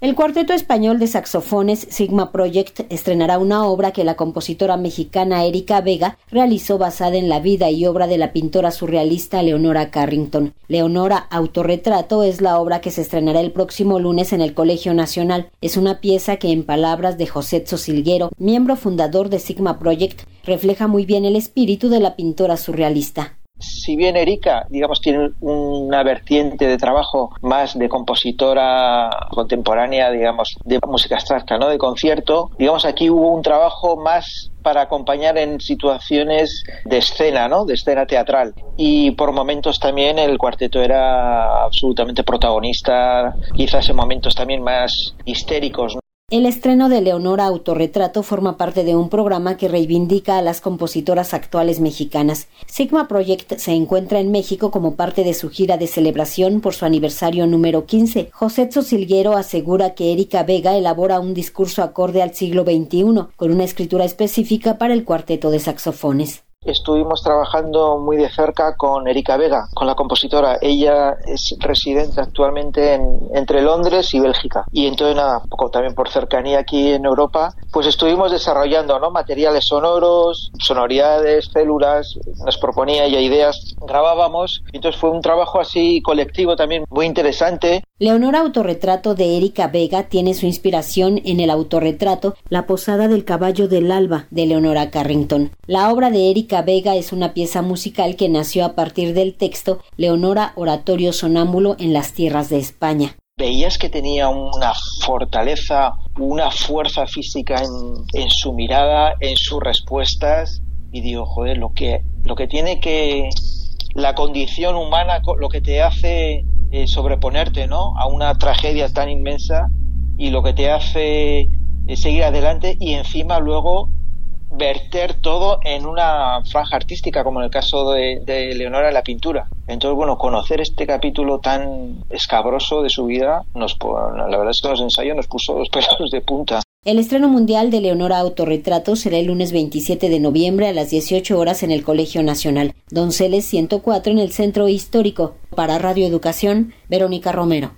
El cuarteto español de saxofones Sigma Project estrenará una obra que la compositora mexicana Erika Vega realizó basada en la vida y obra de la pintora surrealista Leonora Carrington. Leonora Autorretrato es la obra que se estrenará el próximo lunes en el Colegio Nacional. Es una pieza que, en palabras de José Sosilguero, miembro fundador de Sigma Project, refleja muy bien el espíritu de la pintora surrealista si bien Erika, digamos, tiene una vertiente de trabajo más de compositora contemporánea, digamos, de música abstracta, ¿no? De concierto, digamos, aquí hubo un trabajo más para acompañar en situaciones de escena, ¿no? De escena teatral. Y por momentos también el cuarteto era absolutamente protagonista, quizás en momentos también más histéricos, el estreno de Leonora Autorretrato forma parte de un programa que reivindica a las compositoras actuales mexicanas. Sigma Project se encuentra en México como parte de su gira de celebración por su aniversario número 15. José Silguero asegura que Erika Vega elabora un discurso acorde al siglo XXI, con una escritura específica para el cuarteto de saxofones. Estuvimos trabajando muy de cerca con Erika Vega, con la compositora. Ella es residente actualmente en, entre Londres y Bélgica. Y entonces, nada, poco también por cercanía aquí en Europa, pues estuvimos desarrollando ¿no? materiales sonoros, sonoridades, células, nos proponía ella ideas, grabábamos. Entonces fue un trabajo así colectivo también muy interesante. Leonora Autorretrato de Erika Vega tiene su inspiración en el autorretrato La Posada del Caballo del Alba de Leonora Carrington. La obra de Erika Vega es una pieza musical que nació a partir del texto Leonora Oratorio Sonámbulo en las tierras de España. Veías que tenía una fortaleza, una fuerza física en, su mirada, en sus respuestas, y digo, joder, lo que, lo que tiene que la condición humana, lo que te hace eh, sobreponerte ¿no? a una tragedia tan inmensa y lo que te hace eh, seguir adelante y encima luego verter todo en una franja artística, como en el caso de, Leonora en la pintura. Entonces, bueno, conocer este capítulo tan escabroso de su vida, nos, la verdad es que los ensayos nos puso los pelos de punta. El estreno mundial de Leonora Autorretrato será el lunes 27 de noviembre a las 18 horas en el Colegio Nacional, Donceles 104 en el Centro Histórico. Para Radio Educación, Verónica Romero.